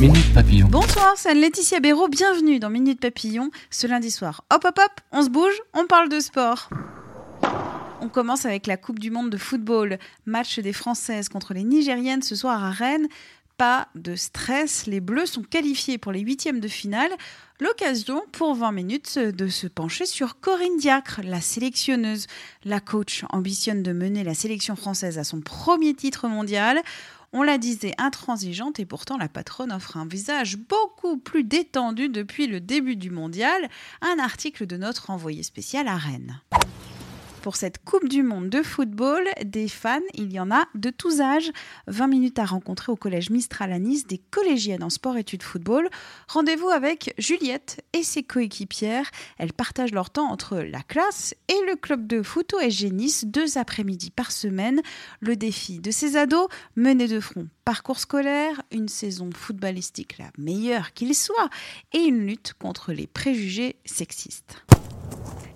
Minute Papillon. Bonsoir, c'est Laetitia Béraud, bienvenue dans Minute Papillon ce lundi soir. Hop hop hop, on se bouge, on parle de sport. On commence avec la Coupe du Monde de football. Match des Françaises contre les Nigériennes ce soir à Rennes. Pas de stress, les Bleus sont qualifiés pour les huitièmes de finale. L'occasion pour 20 minutes de se pencher sur Corinne Diacre, la sélectionneuse. La coach ambitionne de mener la sélection française à son premier titre mondial. On la disait intransigeante et pourtant la patronne offre un visage beaucoup plus détendu depuis le début du mondial. Un article de notre envoyé spécial à Rennes. Pour cette Coupe du Monde de football, des fans, il y en a de tous âges. 20 minutes à rencontrer au collège Mistral à Nice des collégiennes en sport-études football. Rendez-vous avec Juliette et ses coéquipières. Elles partagent leur temps entre la classe et le club de foot au SG Nice, deux après-midi par semaine. Le défi de ces ados, mener de front parcours scolaire, une saison footballistique la meilleure qu'il soit et une lutte contre les préjugés sexistes.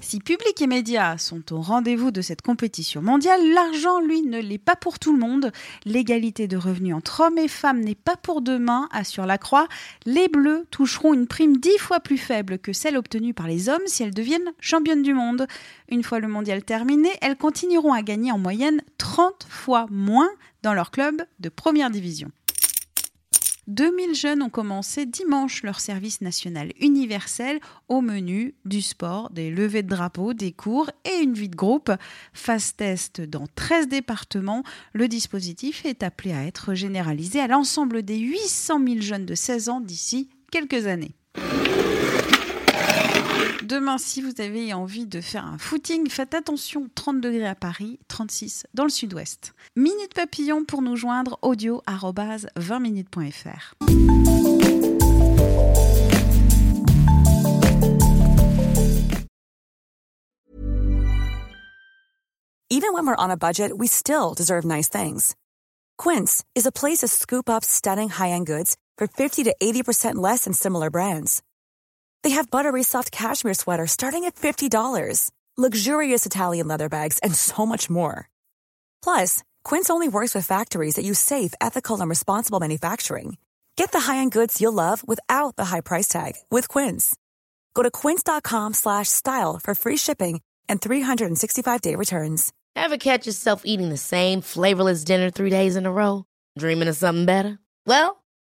Si public et médias sont au rendez-vous de cette compétition mondiale, l'argent, lui, ne l'est pas pour tout le monde. L'égalité de revenus entre hommes et femmes n'est pas pour demain, assure la Croix. Les Bleus toucheront une prime dix fois plus faible que celle obtenue par les hommes si elles deviennent championnes du monde. Une fois le mondial terminé, elles continueront à gagner en moyenne 30 fois moins dans leur club de première division. 2000 jeunes ont commencé dimanche leur service national universel au menu du sport, des levées de drapeaux, des cours et une vie de groupe. Phase test dans 13 départements, le dispositif est appelé à être généralisé à l'ensemble des 800 000 jeunes de 16 ans d'ici quelques années. Demain, si vous avez envie de faire un footing, faites attention, 30 degrés à Paris, 36 dans le sud-ouest. Minute Papillon pour nous joindre audio 20minutes.fr. Even when we're on a budget, we still deserve nice things. Quince is a place to scoop up stunning high-end goods for 50 to 80% less than similar brands. They have buttery soft cashmere sweaters starting at $50, luxurious Italian leather bags, and so much more. Plus, Quince only works with factories that use safe, ethical, and responsible manufacturing. Get the high-end goods you'll love without the high price tag with Quince. Go to quince.com/style for free shipping and 365-day returns. Ever catch yourself eating the same flavorless dinner three days in a row? Dreaming of something better? Well,